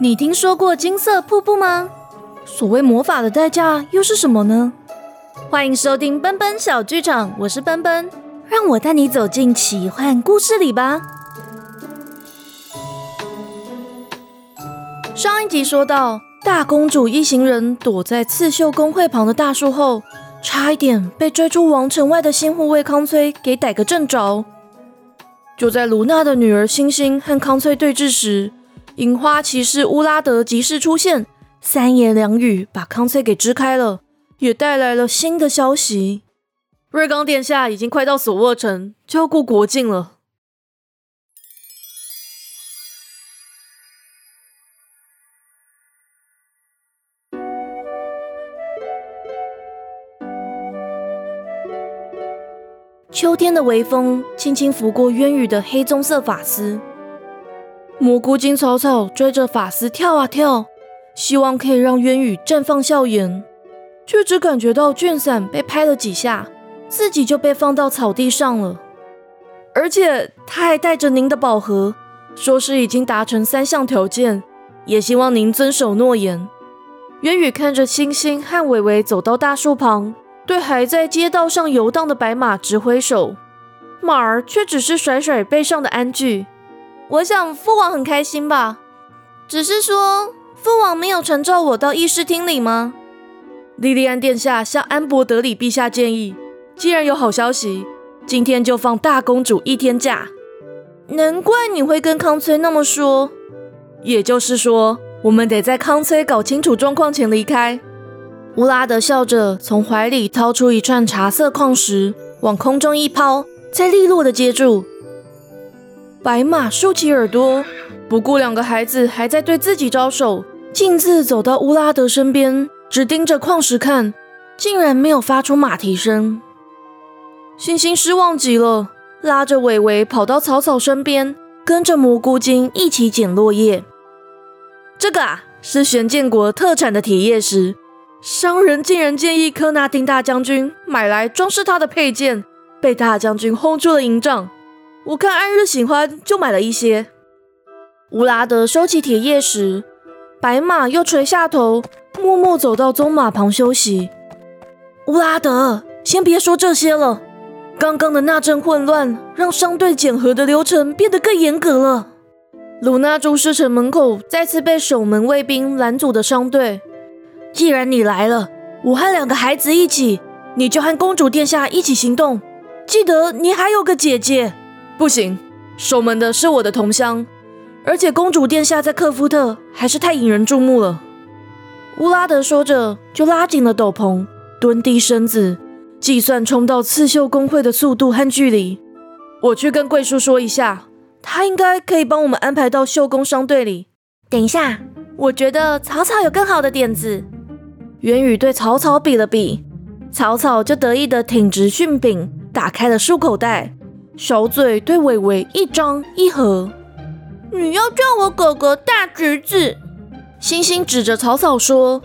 你听说过金色瀑布吗？所谓魔法的代价又是什么呢？欢迎收听奔奔小剧场，我是奔奔，让我带你走进奇幻故事里吧。上一集说到，大公主一行人躲在刺绣工会旁的大树后，差一点被追出王城外的新护卫康崔给逮个正着。就在卢娜的女儿星星和康翠对峙时，银花骑士乌拉德及时出现，三言两语把康翠给支开了，也带来了新的消息：瑞刚殿下已经快到索沃城，就要过国境了。秋天的微风轻轻拂过渊羽的黑棕色发丝，蘑菇精草草追着发丝跳啊跳，希望可以让渊羽绽放笑颜，却只感觉到卷伞被拍了几下，自己就被放到草地上了。而且他还带着您的宝盒，说是已经达成三项条件，也希望您遵守诺言。渊羽看着星星和伟伟走到大树旁。对还在街道上游荡的白马直挥手，马儿却只是甩甩背上的鞍具。我想父王很开心吧？只是说父王没有传召我到议事厅里吗？莉莉安殿下向安博德里陛下建议，既然有好消息，今天就放大公主一天假。难怪你会跟康崔那么说。也就是说，我们得在康崔搞清楚状况前离开。乌拉德笑着从怀里掏出一串茶色矿石，往空中一抛，再利落的接住。白马竖起耳朵，不顾两个孩子还在对自己招手，径自走到乌拉德身边，只盯着矿石看，竟然没有发出马蹄声。星星失望极了，拉着伟伟跑到草草身边，跟着蘑菇精一起捡落叶。这个啊，是玄剑国特产的铁叶石。商人竟然建议科纳丁大将军买来装饰他的佩剑，被大将军轰出了营帐。我看安日喜欢，就买了一些。乌拉德收起铁叶时，白马又垂下头，默默走到棕马旁休息。乌拉德，先别说这些了。刚刚的那阵混乱，让商队检核的流程变得更严格了。鲁纳注视城门口再次被守门卫兵拦阻的商队。既然你来了，我和两个孩子一起，你就和公主殿下一起行动。记得你还有个姐姐。不行，守门的是我的同乡，而且公主殿下在克夫特还是太引人注目了。乌拉德说着，就拉紧了斗篷，蹲低身子，计算冲到刺绣工会的速度和距离。我去跟贵叔说一下，他应该可以帮我们安排到绣工商队里。等一下，我觉得草草有更好的点子。元宇对草草比了比，草草就得意的挺直训柄，打开了束口袋，小嘴对伟伟一张一合。你要叫我哥哥大橘子？星星指着草草说。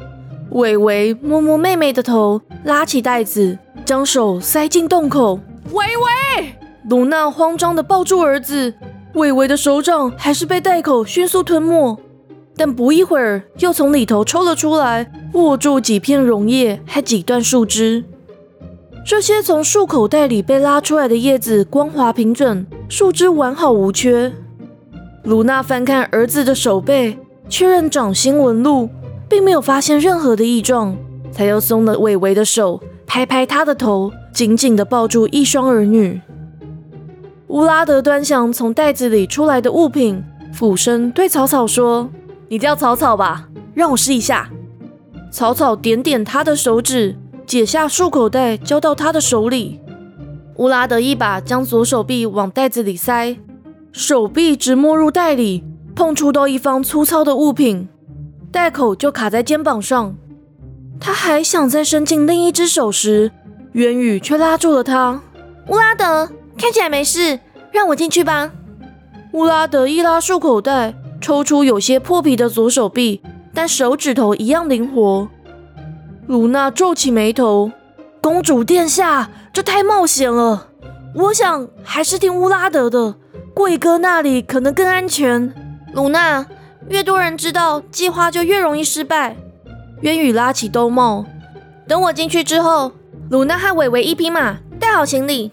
伟伟摸摸妹妹的头，拉起袋子，将手塞进洞口。伟伟，卢娜慌张的抱住儿子，伟伟的手掌还是被袋口迅速吞没。但不一会儿，又从里头抽了出来，握住几片溶液和几段树枝。这些从树口袋里被拉出来的叶子光滑平整，树枝完好无缺。卢娜翻看儿子的手背，确认掌心纹路，并没有发现任何的异状，才又松了伟伟的手，拍拍他的头，紧紧地抱住一双儿女。乌拉德端详从袋子里出来的物品，俯身对草草说。你叫草草吧，让我试一下。草草点点他的手指，解下束口袋，交到他的手里。乌拉德一把将左手臂往袋子里塞，手臂直没入袋里，碰触到一方粗糙的物品，袋口就卡在肩膀上。他还想再伸进另一只手时，元宇却拉住了他。乌拉德，看起来没事，让我进去吧。乌拉德一拉束口袋。抽出有些破皮的左手臂，但手指头一样灵活。卢娜皱起眉头：“公主殿下，这太冒险了。我想还是听乌拉德的，贵哥那里可能更安全。”鲁娜，越多人知道，计划就越容易失败。渊羽拉起兜帽，等我进去之后，鲁娜和伟伟一匹马，带好行李。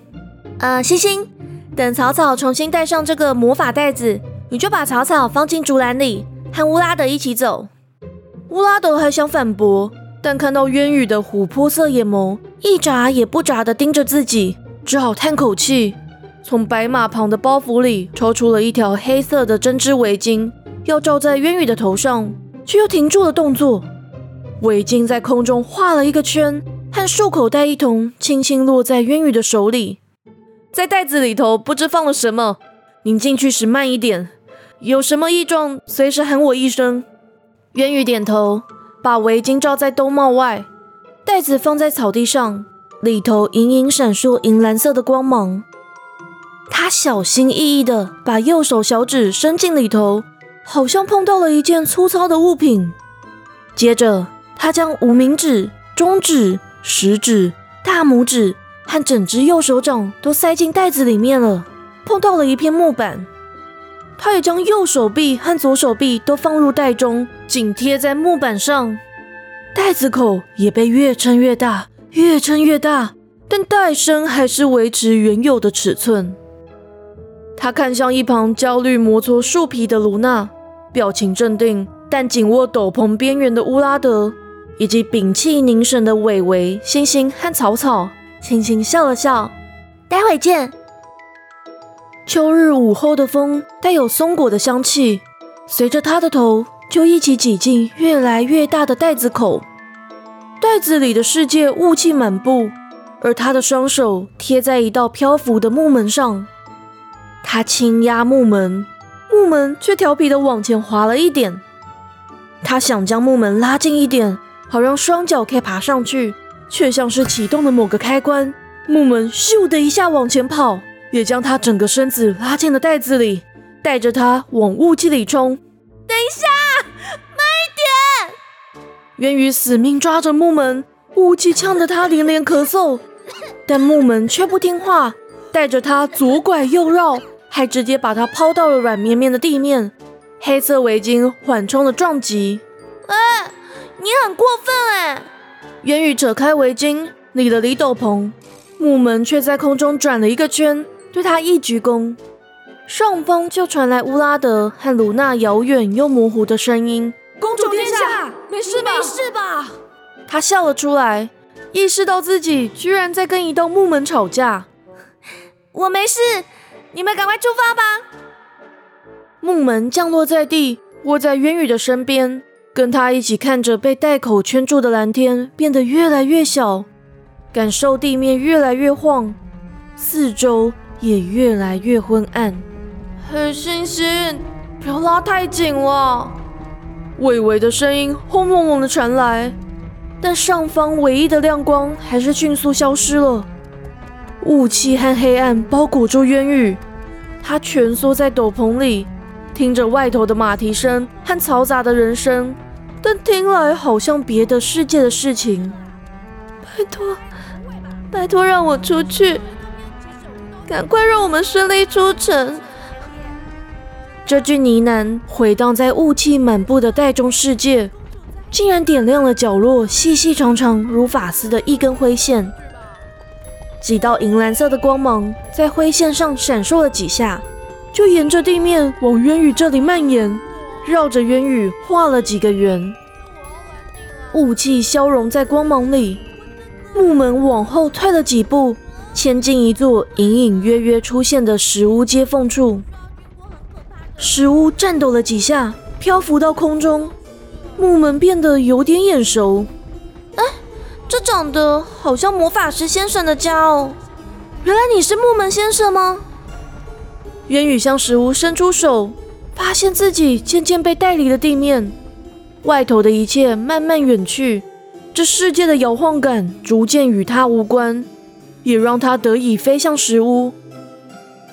呃，星星，等草草重新带上这个魔法袋子，你就把草草放进竹篮里，和乌拉德一起走。乌拉德还想反驳，但看到渊羽的琥珀色眼眸一眨也不眨地盯着自己，只好叹口气，从白马旁的包袱里抽出了一条黑色的针织围巾，要罩在渊羽的头上，却又停住了动作。围巾在空中画了一个圈，和束口袋一同，轻轻落在渊羽的手里。在袋子里头不知放了什么，您进去时慢一点。有什么异状，随时喊我一声。渊羽点头，把围巾罩在兜帽外，袋子放在草地上，里头隐隐闪烁银蓝色的光芒。他小心翼翼地把右手小指伸进里头，好像碰到了一件粗糙的物品。接着，他将无名指、中指、食指、大拇指。和整只右手掌都塞进袋子里面了。碰到了一片木板，他也将右手臂和左手臂都放入袋中，紧贴在木板上。袋子口也被越撑越大，越撑越大，但袋身还是维持原有的尺寸。他看向一旁焦虑摩搓树皮的卢娜，表情镇定但紧握斗篷边缘的乌拉德，以及屏气凝神的伟伟、星星和草草。轻轻笑了笑，待会见。秋日午后的风带有松果的香气，随着他的头就一起挤进越来越大的袋子口。袋子里的世界雾气满布，而他的双手贴在一道漂浮的木门上。他轻压木门，木门却调皮的往前滑了一点。他想将木门拉近一点，好让双脚可以爬上去。却像是启动了某个开关，木门咻的一下往前跑，也将他整个身子拉进了袋子里，带着他往雾气里冲。等一下，慢一点！渊羽死命抓着木门，雾气呛得他连连咳嗽，但木门却不听话，带着他左拐右绕，还直接把他抛到了软绵绵的地面。黑色围巾缓冲了撞击。哎，你很过分哎！渊羽扯开围巾，理了理斗篷，木门却在空中转了一个圈，对他一鞠躬。上方就传来乌拉德和鲁娜遥远又模糊的声音：“公主殿下，没事吧？没事吧？”他笑了出来，意识到自己居然在跟一道木门吵架。我没事，你们赶快出发吧。木门降落在地，卧在渊羽的身边。跟他一起看着被袋口圈住的蓝天变得越来越小，感受地面越来越晃，四周也越来越昏暗。黑猩猩，不要拉太紧了！伟伟的声音轰隆隆的传来，但上方唯一的亮光还是迅速消失了。雾气和黑暗包裹住渊羽，他蜷缩在斗篷里，听着外头的马蹄声和嘈杂的人声。但听来好像别的世界的事情。拜托，拜托，让我出去！赶快让我们顺利出城！这句呢喃回荡在雾气满布的袋中世界，竟然点亮了角落细细长长如发丝的一根灰线。几道银蓝色的光芒在灰线上闪烁了几下，就沿着地面往渊羽这里蔓延。绕着渊羽画了几个圆，雾气消融在光芒里，木门往后退了几步，牵进一座隐隐约约出现的石屋接缝处。石屋颤抖了几下，漂浮到空中，木门变得有点眼熟。哎，这长得好像魔法师先生的家哦！原来你是木门先生吗？渊羽向石屋伸出手。发现自己渐渐被带离了地面，外头的一切慢慢远去，这世界的摇晃感逐渐与他无关，也让他得以飞向石屋。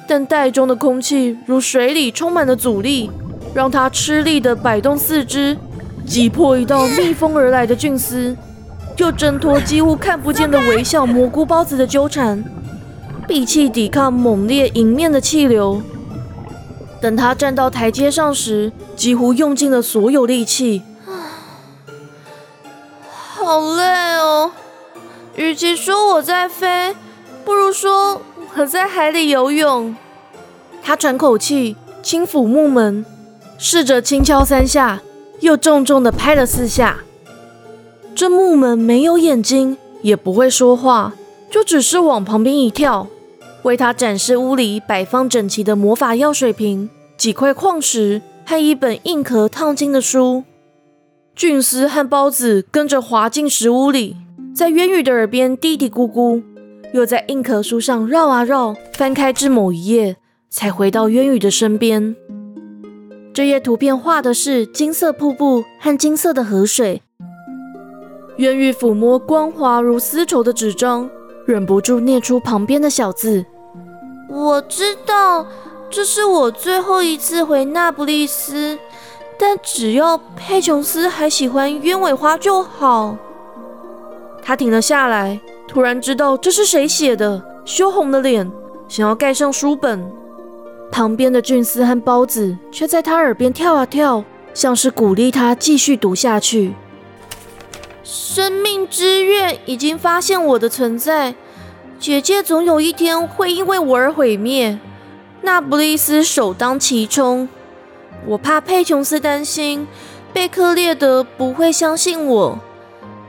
但袋中的空气如水里充满了阻力，让他吃力地摆动四肢，挤破一道逆风而来的菌丝，又挣脱几乎看不见的微小蘑菇孢子的纠缠，闭气抵抗猛烈迎面的气流。等他站到台阶上时，几乎用尽了所有力气。好累！与其说我在飞，不如说我在海里游泳。他喘口气，轻抚木门，试着轻敲三下，又重重的拍了四下。这木门没有眼睛，也不会说话，就只是往旁边一跳，为他展示屋里摆放整齐的魔法药水瓶、几块矿石和一本硬壳烫金的书。菌丝和孢子跟着滑进石屋里，在渊羽的耳边嘀嘀咕咕，又在硬壳书上绕啊绕，翻开至某一页，才回到渊羽的身边。这页图片画的是金色瀑布和金色的河水。渊羽抚摸光滑如丝绸的纸张，忍不住念出旁边的小字：“我知道，这是我最后一次回那不勒斯。”但只要佩琼斯还喜欢鸢尾花就好。他停了下来，突然知道这是谁写的，羞红了脸，想要盖上书本。旁边的菌丝和孢子却在他耳边跳啊跳，像是鼓励他继续读下去。生命之月已经发现我的存在，姐姐总有一天会因为我而毁灭。那不勒斯首当其冲。我怕佩琼斯担心贝克列德不会相信我，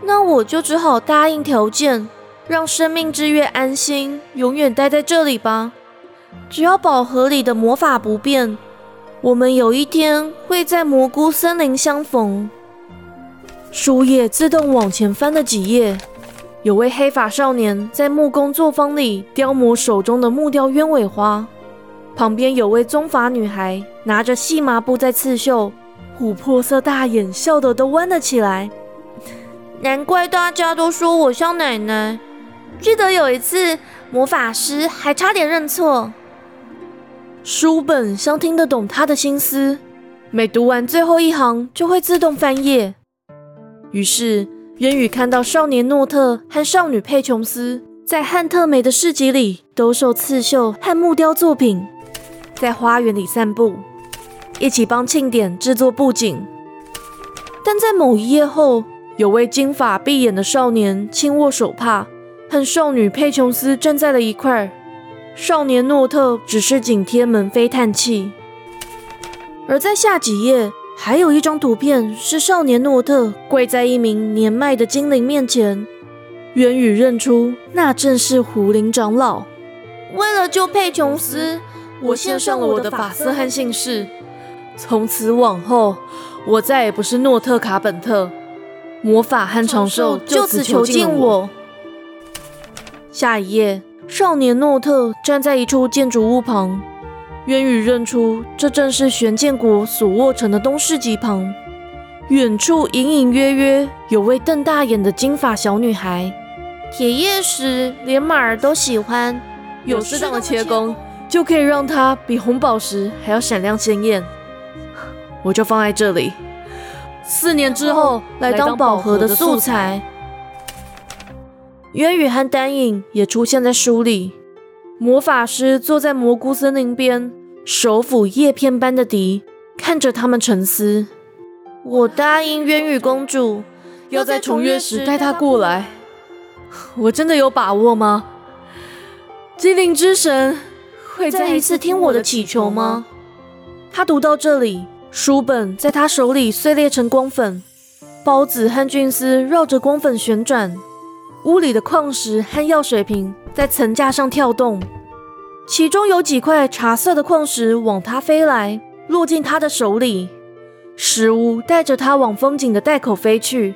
那我就只好答应条件，让生命之月安心，永远待在这里吧。只要宝盒里的魔法不变，我们有一天会在蘑菇森林相逢。书页自动往前翻了几页，有位黑发少年在木工作坊里雕磨手中的木雕鸢尾花。旁边有位棕发女孩拿着细麻布在刺绣，琥珀色大眼笑得都弯了起来。难怪大家都说我像奶奶。记得有一次，魔法师还差点认错。书本像听得懂他的心思，每读完最后一行就会自动翻页。于是，渊羽看到少年诺特和少女佩琼斯在汉特梅的市集里兜售刺绣和木雕作品。在花园里散步，一起帮庆典制作布景。但在某一页后，有位金发碧眼的少年轻握手帕，和少女佩琼斯站在了一块。少年诺特只是紧贴门扉叹气。而在下几页，还有一张图片，是少年诺特跪在一名年迈的精灵面前。渊宇认出，那正是胡林长老。为了救佩琼斯。我献上了我的法丝和姓氏，从此往后，我再也不是诺特卡本特。魔法和长寿就此囚禁我。下一页，少年诺特站在一处建筑物旁，渊羽认出这正是玄剑国所卧城的东市集旁。远处隐隐约约有位瞪大眼的金发小女孩。铁叶石连马儿都喜欢，有适当的切工。就可以让它比红宝石还要闪亮鲜艳，我就放在这里。四年之后来当宝盒的素材。渊羽和丹影也出现在书里。魔法师坐在蘑菇森林边，手抚叶片般的笛，看着他们沉思。我答应渊羽公主，要在重约时带她过来。我真的有把握吗？精灵之神。会再一次听我的祈求吗？他读到这里，书本在他手里碎裂成光粉，孢子和菌丝绕着光粉旋转，屋里的矿石和药水瓶在层架上跳动，其中有几块茶色的矿石往他飞来，落进他的手里。食物带着他往风景的袋口飞去，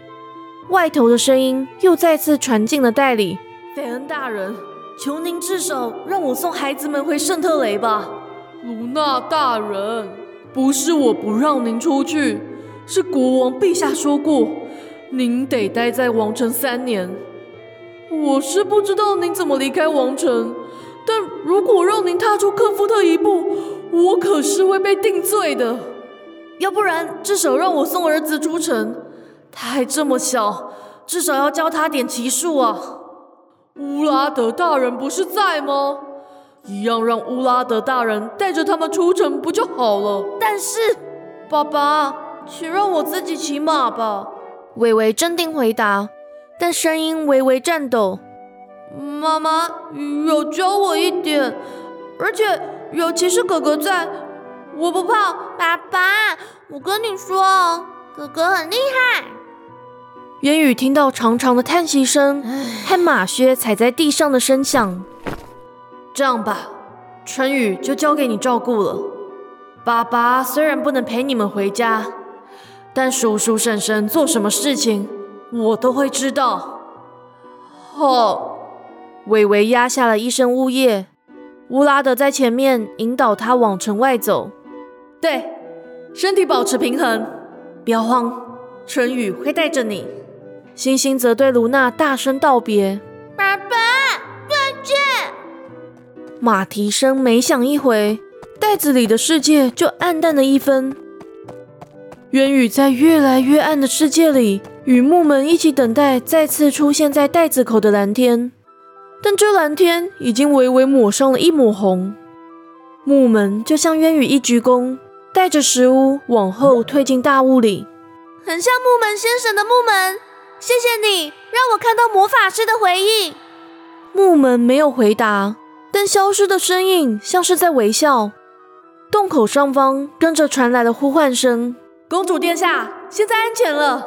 外头的声音又再次传进了袋里。费恩大人。求您至少让我送孩子们回圣特雷吧，卢娜大人。不是我不让您出去，是国王陛下说过，您得待在王城三年。我是不知道您怎么离开王城，但如果让您踏出克夫特一步，我可是会被定罪的。要不然，至少让我送儿子出城，他还这么小，至少要教他点骑术啊。乌拉德大人不是在吗？一样让乌拉德大人带着他们出城不就好了？但是，爸爸，请让我自己骑马吧。微微镇定回答，但声音微微颤抖。妈妈有教我一点，而且有骑士哥哥在，我不怕。爸爸，我跟你说，哥哥很厉害。渊宇听到长长的叹息声和马靴踩在地上的声响。这样吧，春雨就交给你照顾了。爸爸虽然不能陪你们回家，但叔叔婶婶做什么事情，我都会知道。好。伟伟压下了一身呜咽，乌拉德在前面引导他往城外走。对，身体保持平衡，不要慌，春雨会带着你。星星则对卢娜大声道别：“马蹄声每响一回，袋子里的世界就暗淡了一分。渊宇在越来越暗的世界里，与木门一起等待再次出现在袋子口的蓝天。但这蓝天已经微微抹上了一抹红，木门就像渊羽一鞠躬，带着石屋往后退进大雾里，很像木门先生的木门。谢谢你让我看到魔法师的回应。木门没有回答，但消失的身影像是在微笑。洞口上方跟着传来了呼唤声：“公主殿下，现在安全了。”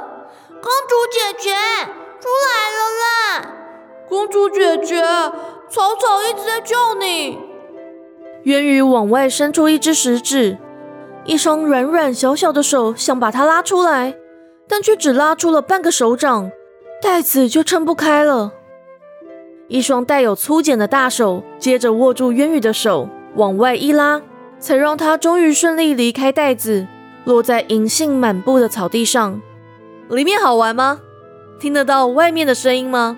公主姐姐出来了啦！公主姐姐，草草一直在叫你。渊羽往外伸出一只食指，一双软软小小的手想把它拉出来，但却只拉出了半个手掌，袋子就撑不开了。一双带有粗茧的大手接着握住渊羽的手，往外一拉，才让他终于顺利离开袋子，落在银杏满布的草地上。里面好玩吗？听得到外面的声音吗？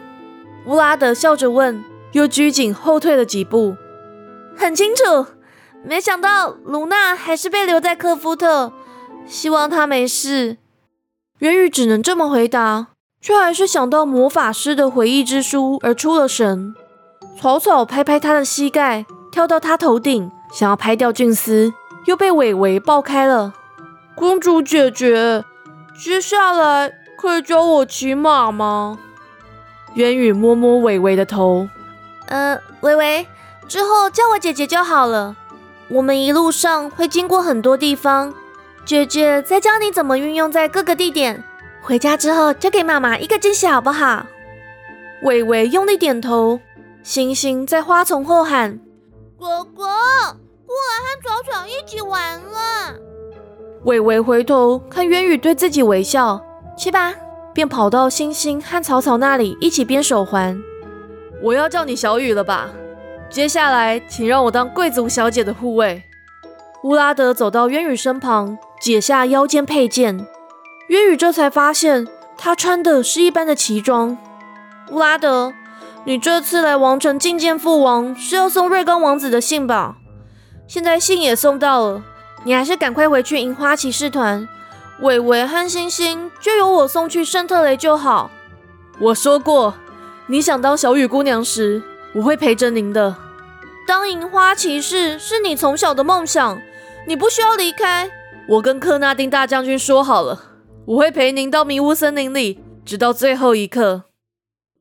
乌拉德笑着问，又拘谨后退了几步。很清楚，没想到卢娜还是被留在科夫特，希望她没事。元宇只能这么回答，却还是想到魔法师的回忆之书而出了神。草草拍拍他的膝盖，跳到他头顶，想要拍掉菌丝，又被伟伟抱开了。公主姐姐，接下来可以教我骑马吗？渊宇摸摸伟伟的头，呃，伟伟，之后叫我姐姐就好了。我们一路上会经过很多地方，姐姐再教你怎么运用在各个地点。回家之后就给妈妈一个惊喜，好不好？伟伟用力点头。星星在花丛后喊：“果果，过来和草草一起玩了。”伟伟回头看渊宇对自己微笑，去吧。便跑到星星和草草那里，一起编手环。我要叫你小雨了吧？接下来，请让我当贵族小姐的护卫。乌拉德走到渊宇身旁，解下腰间佩剑。渊羽这才发现，他穿的是一般的旗装。乌拉德，你这次来王城觐见父王，是要送瑞刚王子的信吧？现在信也送到了，你还是赶快回去银花骑士团。伟伟和星星就由我送去圣特雷就好。我说过，你想当小雨姑娘时，我会陪着您的。当银花骑士是你从小的梦想，你不需要离开。我跟克纳丁大将军说好了，我会陪您到迷雾森林里，直到最后一刻。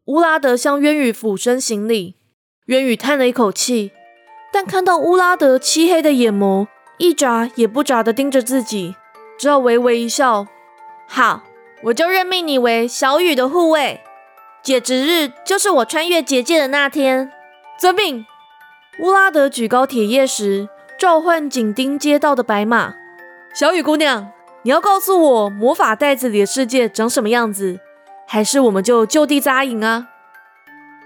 乌拉德向渊羽俯身行礼，渊羽叹了一口气，但看到乌拉德漆黑的眼眸，一眨也不眨的盯着自己。只好微微一笑。好，我就任命你为小雨的护卫。解职日就是我穿越结界的那天。遵命。乌拉德举高铁叶时，召唤紧盯街道的白马。小雨姑娘，你要告诉我魔法袋子里的世界长什么样子，还是我们就就地扎营啊？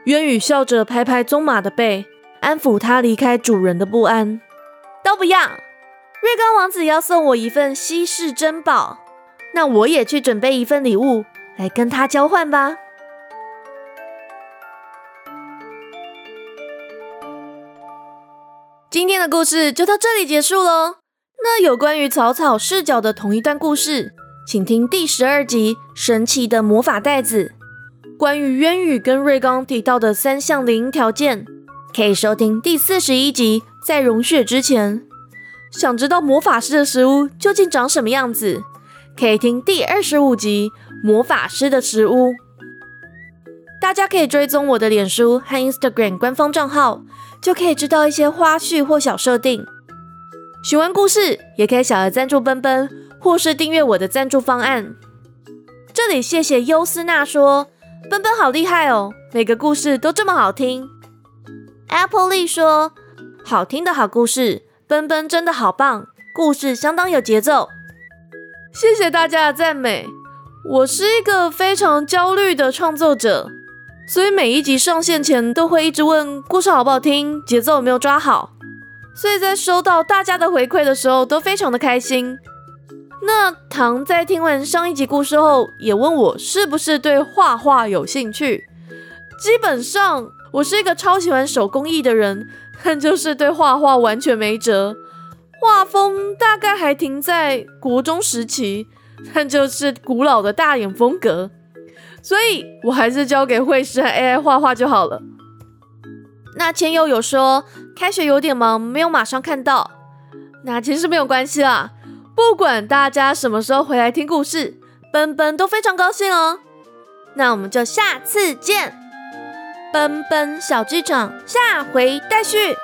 渊羽笑着拍拍棕马的背，安抚他离开主人的不安。都不要。瑞刚王子要送我一份稀世珍宝，那我也去准备一份礼物来跟他交换吧。今天的故事就到这里结束喽。那有关于草草视角的同一段故事，请听第十二集《神奇的魔法袋子》。关于渊羽跟瑞刚提到的三项联姻条件，可以收听第四十一集。在融雪之前，想知道魔法师的食物究竟长什么样子，可以听第二十五集《魔法师的食物》。大家可以追踪我的脸书和 Instagram 官方账号，就可以知道一些花絮或小设定。喜欢故事也可以小额赞助奔奔，或是订阅我的赞助方案。这里谢谢优斯娜说：“奔奔好厉害哦，每个故事都这么好听。”Apple Lee 说：“好听的好故事，奔奔真的好棒，故事相当有节奏。”谢谢大家的赞美。我是一个非常焦虑的创作者。所以每一集上线前都会一直问故事好不好听，节奏有没有抓好。所以在收到大家的回馈的时候都非常的开心。那唐在听完上一集故事后，也问我是不是对画画有兴趣。基本上我是一个超喜欢手工艺的人，但 就是对画画完全没辙。画风大概还停在国中时期，但 就是古老的大眼风格。所以我还是交给绘师和 AI 画画就好了。那千佑有说开学有点忙，没有马上看到。那其实没有关系啦，不管大家什么时候回来听故事，奔奔都非常高兴哦。那我们就下次见，奔奔小剧场下回待续。